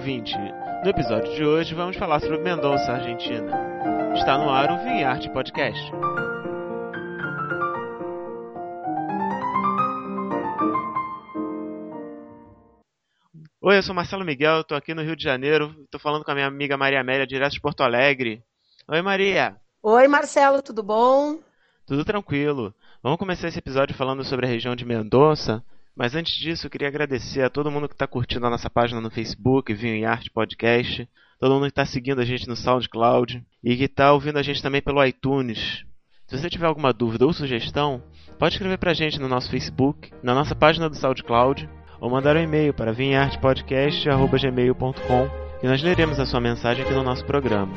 ouvinte! No episódio de hoje vamos falar sobre Mendonça, Argentina. Está no ar o Vinharte Podcast. Oi, eu sou Marcelo Miguel, estou aqui no Rio de Janeiro, estou falando com a minha amiga Maria Amélia, direto de Porto Alegre. Oi, Maria! Oi, Marcelo, tudo bom? Tudo tranquilo. Vamos começar esse episódio falando sobre a região de Mendonça, mas antes disso, eu queria agradecer a todo mundo que está curtindo a nossa página no Facebook, Vinho e Arte Podcast, todo mundo que está seguindo a gente no SoundCloud e que está ouvindo a gente também pelo iTunes. Se você tiver alguma dúvida ou sugestão, pode escrever para a gente no nosso Facebook, na nossa página do SoundCloud, ou mandar um e-mail para vinhartepodcast.gmail.com e nós leremos a sua mensagem aqui no nosso programa.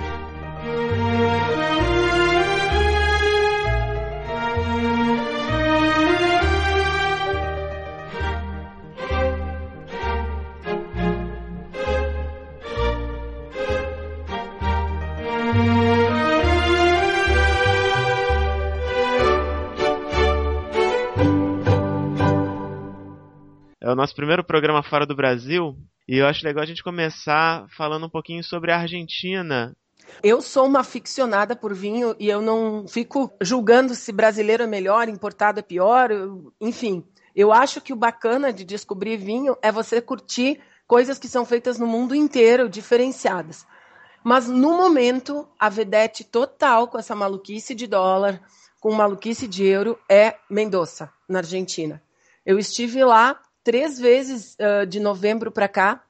O nosso primeiro programa fora do Brasil e eu acho legal a gente começar falando um pouquinho sobre a Argentina. Eu sou uma aficionada por vinho e eu não fico julgando se brasileiro é melhor, importado é pior, enfim. Eu acho que o bacana de descobrir vinho é você curtir coisas que são feitas no mundo inteiro, diferenciadas. Mas no momento, a vedete total com essa maluquice de dólar, com maluquice de euro, é Mendoza, na Argentina. Eu estive lá três vezes uh, de novembro para cá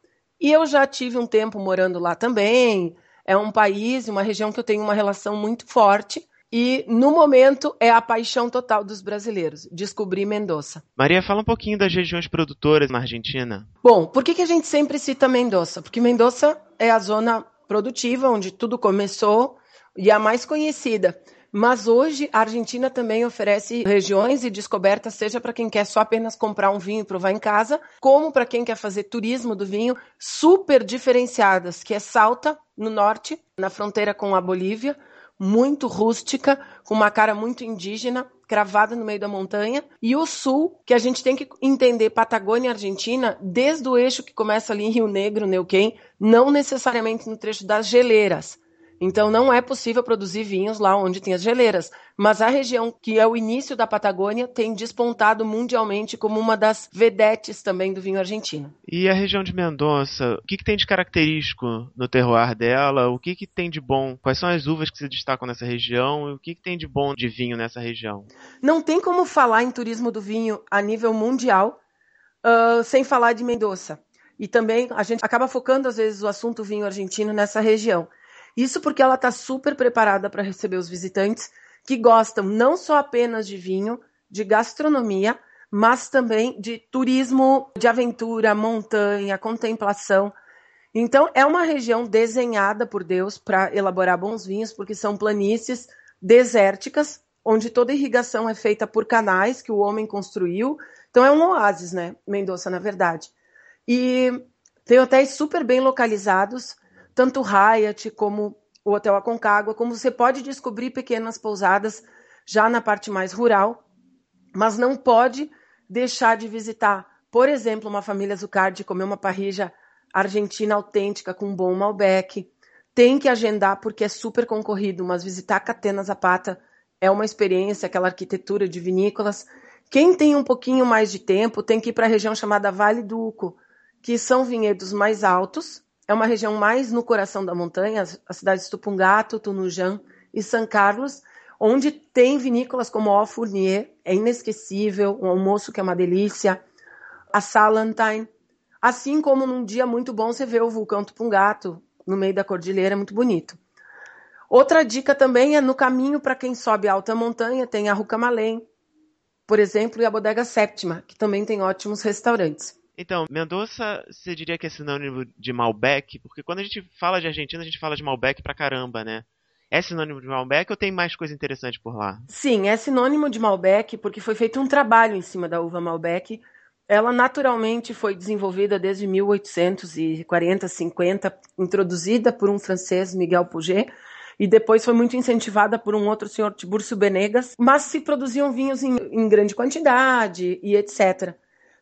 e eu já tive um tempo morando lá também. É um país, uma região que eu tenho uma relação muito forte. E no momento é a paixão total dos brasileiros, descobrir Mendoza. Maria, fala um pouquinho das regiões produtoras na Argentina. Bom, por que, que a gente sempre cita Mendoza? Porque Mendoza é a zona produtiva onde tudo começou e a mais conhecida. Mas hoje a Argentina também oferece regiões e descobertas, seja para quem quer só apenas comprar um vinho e provar em casa, como para quem quer fazer turismo do vinho, super diferenciadas, que é Salta, no norte, na fronteira com a Bolívia, muito rústica, com uma cara muito indígena, cravada no meio da montanha, e o sul, que a gente tem que entender Patagônia e Argentina, desde o eixo que começa ali em Rio Negro, Neuquén, não necessariamente no trecho das geleiras, então não é possível produzir vinhos lá onde tem as geleiras. Mas a região que é o início da Patagônia tem despontado mundialmente como uma das vedetes também do vinho argentino. E a região de Mendonça, o que, que tem de característico no terroir dela? O que, que tem de bom? Quais são as uvas que se destacam nessa região? E o que, que tem de bom de vinho nessa região? Não tem como falar em turismo do vinho a nível mundial uh, sem falar de Mendoza. E também a gente acaba focando às vezes o assunto vinho argentino nessa região. Isso porque ela está super preparada para receber os visitantes que gostam não só apenas de vinho, de gastronomia, mas também de turismo de aventura, montanha, contemplação. Então, é uma região desenhada por Deus para elaborar bons vinhos, porque são planícies desérticas, onde toda irrigação é feita por canais que o homem construiu. Então, é um oásis, né? Mendoza, na verdade. E tem hotéis super bem localizados, tanto o Hyatt como o Hotel Aconcagua, como você pode descobrir pequenas pousadas já na parte mais rural, mas não pode deixar de visitar, por exemplo, uma família Zucardi comer uma parrilla argentina autêntica com um bom Malbec. Tem que agendar porque é super concorrido, mas visitar Catena Zapata é uma experiência, aquela arquitetura de vinícolas. Quem tem um pouquinho mais de tempo tem que ir para a região chamada Vale do Uco, que são vinhedos mais altos, é uma região mais no coração da montanha, as cidades de Tupungato, Tunujã e São Carlos, onde tem vinícolas como o Fournier, é inesquecível, um almoço que é uma delícia, a Salantine, assim como num dia muito bom você vê o vulcão Tupungato no meio da cordilheira, é muito bonito. Outra dica também é no caminho para quem sobe alta montanha, tem a Rucamalém, por exemplo, e a Bodega Séptima, que também tem ótimos restaurantes. Então, Mendoza, você diria que é sinônimo de Malbec? Porque quando a gente fala de Argentina, a gente fala de Malbec pra caramba, né? É sinônimo de Malbec ou tem mais coisa interessante por lá? Sim, é sinônimo de Malbec porque foi feito um trabalho em cima da uva Malbec. Ela naturalmente foi desenvolvida desde 1840, 50, introduzida por um francês, Miguel Pouget, e depois foi muito incentivada por um outro senhor, Tiburcio Benegas, mas se produziam vinhos em, em grande quantidade e etc.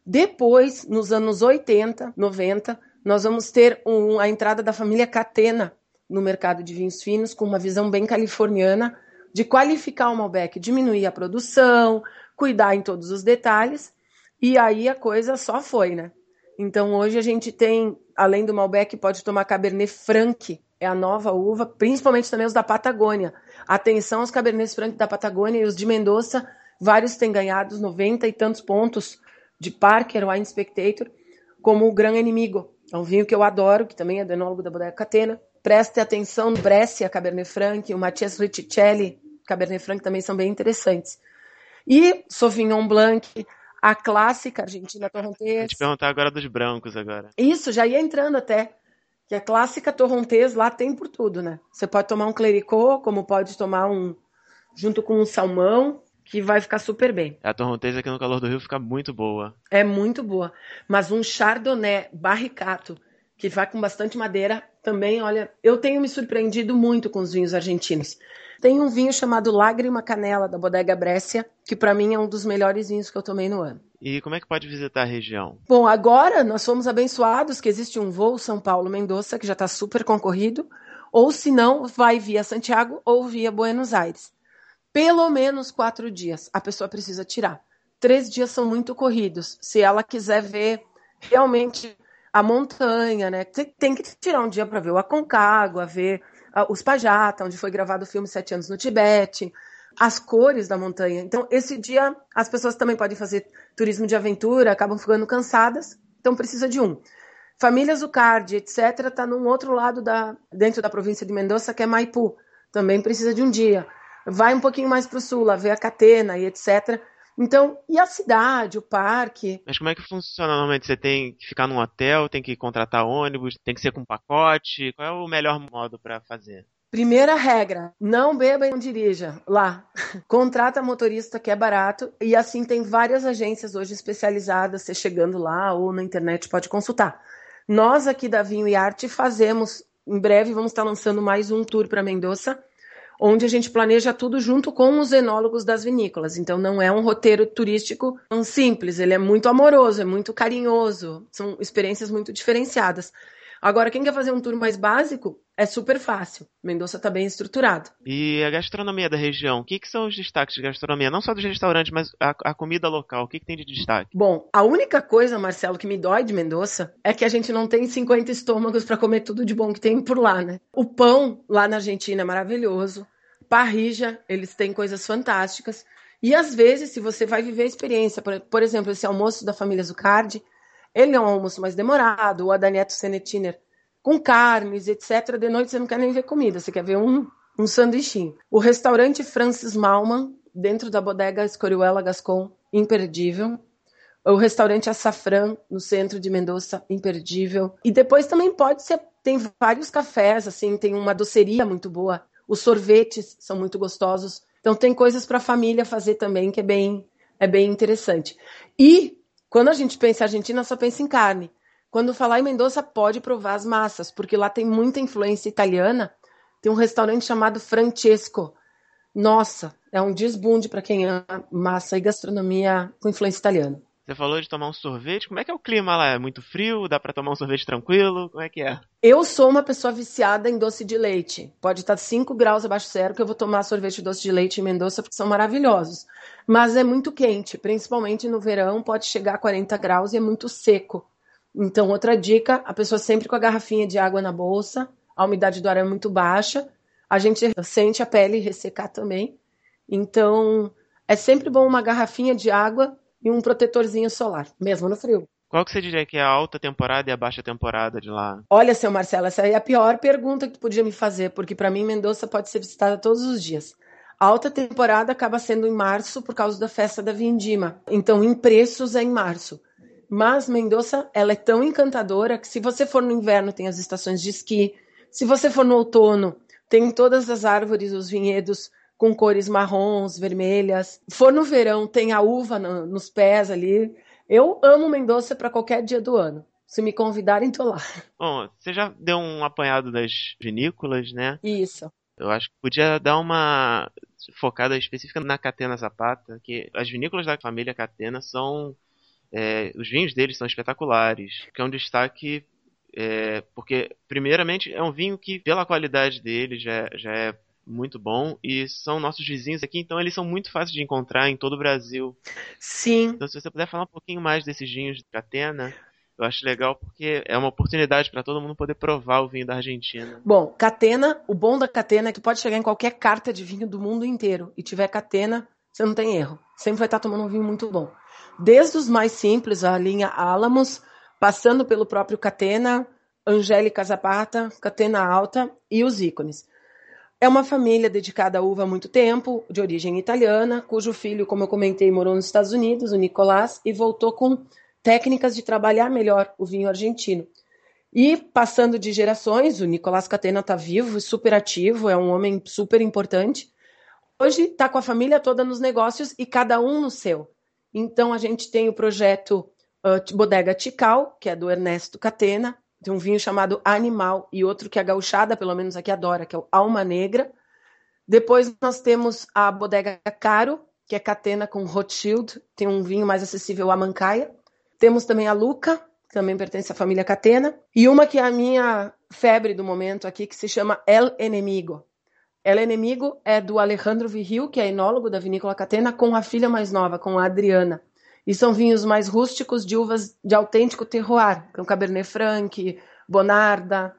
Depois, nos anos 80, 90, nós vamos ter um, a entrada da família Catena no mercado de vinhos finos, com uma visão bem californiana de qualificar o Malbec, diminuir a produção, cuidar em todos os detalhes, e aí a coisa só foi, né? Então hoje a gente tem, além do Malbec, pode tomar Cabernet Franc, é a nova uva, principalmente também os da Patagônia. Atenção aos Cabernet Franc da Patagônia e os de Mendoza, vários têm ganhado 90 e tantos pontos de Parker Wine Spectator, como o Gran Inimigo. É um vinho que eu adoro, que também é do enólogo da Bodega Catena. Preste atenção no Brescia Cabernet Franc, o Matias Riccicelli Cabernet Franc também são bem interessantes. E Sauvignon Blanc, a clássica Argentina Torrontés. Vou te perguntar agora dos brancos agora. Isso, já ia entrando até. Que a clássica Torrontés lá tem por tudo, né? Você pode tomar um clericot, como pode tomar um junto com um salmão, que vai ficar super bem. A Torrontés aqui no calor do Rio fica muito boa. É muito boa. Mas um Chardonnay barricato, que vai com bastante madeira, também, olha, eu tenho me surpreendido muito com os vinhos argentinos. Tem um vinho chamado Lágrima Canela, da Bodega Brescia, que para mim é um dos melhores vinhos que eu tomei no ano. E como é que pode visitar a região? Bom, agora nós fomos abençoados que existe um voo São Paulo-Mendoza, que já está super concorrido, ou se não, vai via Santiago ou via Buenos Aires. Pelo menos quatro dias a pessoa precisa tirar. Três dias são muito corridos. Se ela quiser ver realmente a montanha, né? Tem que tirar um dia para ver o Aconcagua, ver os Pajata, onde foi gravado o filme Sete Anos no Tibete, as cores da montanha. Então, esse dia, as pessoas também podem fazer turismo de aventura, acabam ficando cansadas, então precisa de um. Família Zucardi, etc., está num outro lado da, dentro da província de Mendoza, que é Maipu. Também precisa de um dia. Vai um pouquinho mais para o sul, lá vê a Catena e etc. Então, e a cidade, o parque? Mas como é que funciona normalmente? Você tem que ficar num hotel, tem que contratar ônibus, tem que ser com pacote? Qual é o melhor modo para fazer? Primeira regra, não beba e não dirija lá. Contrata motorista que é barato e assim tem várias agências hoje especializadas, você chegando lá ou na internet pode consultar. Nós aqui da Vinho e Arte fazemos, em breve vamos estar lançando mais um tour para Mendoza, onde a gente planeja tudo junto com os enólogos das vinícolas. Então não é um roteiro turístico tão simples, ele é muito amoroso, é muito carinhoso, são experiências muito diferenciadas. Agora, quem quer fazer um tour mais básico, é super fácil. Mendoza está bem estruturado. E a gastronomia da região? O que, que, são os destaques de gastronomia? Não só dos restaurantes, mas a, a comida local. O que, que, tem de destaque? Bom, a única coisa, Marcelo, que me dói de Mendoza é que a gente não tem 50 estômagos para comer tudo de bom que tem por lá, né? O pão lá na Argentina é maravilhoso. Parrija, eles têm coisas fantásticas. E às vezes, se você vai viver a experiência, por, por exemplo, esse almoço da família Zucardi, ele é um almoço mais demorado, o Adanieto Senetiner com carnes, etc. De noite você não quer nem ver comida, você quer ver um, um sanduichinho. O restaurante Francis Malman, dentro da bodega Escorihuela Gascon, imperdível. O restaurante Açafrão, no centro de Mendoza, imperdível. E depois também pode ser, tem vários cafés, assim, tem uma doceria muito boa. Os sorvetes são muito gostosos. Então tem coisas para a família fazer também que é bem, é bem interessante. E quando a gente pensa Argentina, só pensa em carne. Quando falar em Mendoza, pode provar as massas, porque lá tem muita influência italiana. Tem um restaurante chamado Francesco. Nossa, é um desbunde para quem ama massa e gastronomia com influência italiana. Você falou de tomar um sorvete. Como é que é o clima lá? É muito frio? Dá para tomar um sorvete tranquilo? Como é que é? Eu sou uma pessoa viciada em doce de leite. Pode estar 5 graus abaixo zero que eu vou tomar sorvete doce de leite em Mendoza porque são maravilhosos. Mas é muito quente, principalmente no verão, pode chegar a 40 graus e é muito seco. Então, outra dica, a pessoa sempre com a garrafinha de água na bolsa, a umidade do ar é muito baixa, a gente sente a pele ressecar também. Então, é sempre bom uma garrafinha de água e um protetorzinho solar, mesmo no frio. Qual que você diria que é a alta temporada e a baixa temporada de lá? Olha, seu Marcelo, essa é a pior pergunta que tu podia me fazer, porque para mim Mendoza pode ser visitada todos os dias. A alta temporada acaba sendo em março por causa da festa da Vindima. Então, em preços é em março. Mas Mendoza, ela é tão encantadora que se você for no inverno tem as estações de esqui, se você for no outono tem todas as árvores, os vinhedos com cores marrons, vermelhas. For no verão tem a uva no, nos pés ali. Eu amo Mendoza para qualquer dia do ano. Se me convidarem, tô lá. Bom, você já deu um apanhado das vinícolas, né? Isso. Eu acho que podia dar uma focada específica na Catena Zapata, que as vinícolas da família Catena são é, os vinhos deles são espetaculares, que é um destaque É, porque, primeiramente, é um vinho que, pela qualidade dele, já, já é muito bom e são nossos vizinhos aqui, então eles são muito fáceis de encontrar em todo o Brasil. Sim. Então, se você puder falar um pouquinho mais desses vinhos de Catena, eu acho legal porque é uma oportunidade para todo mundo poder provar o vinho da Argentina. Bom, Catena, o bom da Catena é que pode chegar em qualquer carta de vinho do mundo inteiro e tiver Catena, você não tem erro. Sempre vai estar tomando um vinho muito bom. Desde os mais simples, a linha Alamos, passando pelo próprio Catena, Angélica Zapata, Catena Alta e os ícones. É uma família dedicada à uva há muito tempo, de origem italiana, cujo filho, como eu comentei, morou nos Estados Unidos, o Nicolás, e voltou com técnicas de trabalhar melhor o vinho argentino. E passando de gerações, o Nicolás Catena está vivo, super ativo, é um homem super importante. Hoje está com a família toda nos negócios e cada um no seu. Então a gente tem o projeto uh, Bodega Tical, que é do Ernesto Catena, tem um vinho chamado Animal e outro que a gauchada, pelo menos aqui adora, que é o Alma Negra. Depois nós temos a Bodega Caro, que é catena com Rothschild, tem um vinho mais acessível a Mancaia. Temos também a Luca, que também pertence à família Catena, e uma que é a minha febre do momento aqui, que se chama El Enemigo. El Enemigo é do Alejandro Virril, que é enólogo da vinícola Catena, com a filha mais nova, com a Adriana. E são vinhos mais rústicos de uvas de autêntico terroir, com Cabernet Franc, Bonarda.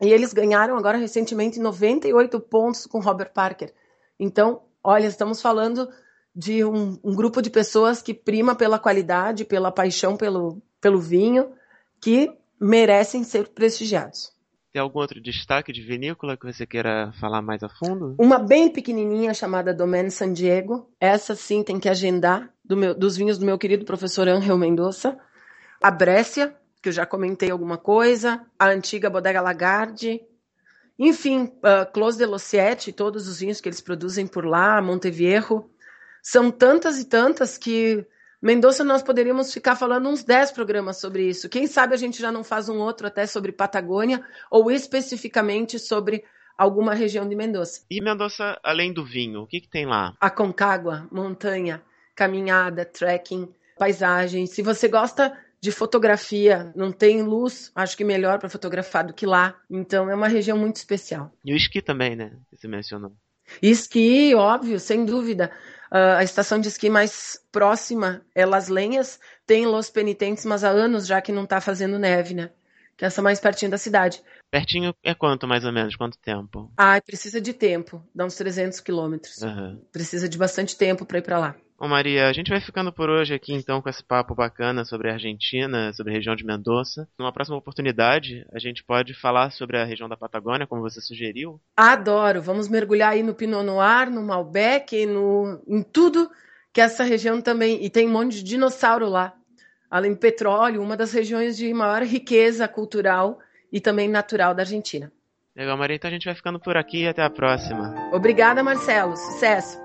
E eles ganharam agora recentemente 98 pontos com Robert Parker. Então, olha, estamos falando de um, um grupo de pessoas que prima pela qualidade, pela paixão pelo, pelo vinho, que merecem ser prestigiados. Tem algum outro destaque de vinícola que você queira falar mais a fundo? Uma bem pequenininha chamada Domaine San Diego. Essa sim tem que agendar do meu, dos vinhos do meu querido professor Angel Mendonça. A Brécia, que eu já comentei alguma coisa. A antiga Bodega Lagarde. Enfim, uh, Clos de Lociete, todos os vinhos que eles produzem por lá, Montevierro. São tantas e tantas que Mendonça, nós poderíamos ficar falando uns 10 programas sobre isso. Quem sabe a gente já não faz um outro até sobre Patagônia ou especificamente sobre alguma região de Mendonça. E Mendonça, além do vinho, o que, que tem lá? A Concagua, montanha, caminhada, trekking, paisagem. Se você gosta de fotografia, não tem luz, acho que melhor para fotografar do que lá. Então é uma região muito especial. E o esqui também, né? Que você mencionou. Esqui, óbvio, sem dúvida. Uh, a estação de esqui mais próxima é Las Lenhas, tem Los Penitentes, mas há anos já que não está fazendo neve, né? Que é essa mais pertinho da cidade. Pertinho é quanto, mais ou menos? Quanto tempo? Ah, precisa de tempo. Dá uns 300 quilômetros. Uhum. Precisa de bastante tempo para ir para lá. Bom, Maria, a gente vai ficando por hoje aqui então com esse papo bacana sobre a Argentina, sobre a região de Mendoza. Numa próxima oportunidade, a gente pode falar sobre a região da Patagônia, como você sugeriu. Adoro! Vamos mergulhar aí no Pinot Noir, no Malbec, no... em tudo que essa região também. E tem um monte de dinossauro lá. Além do petróleo, uma das regiões de maior riqueza cultural e também natural da Argentina. Legal, Maria. Então a gente vai ficando por aqui e até a próxima. Obrigada, Marcelo. Sucesso!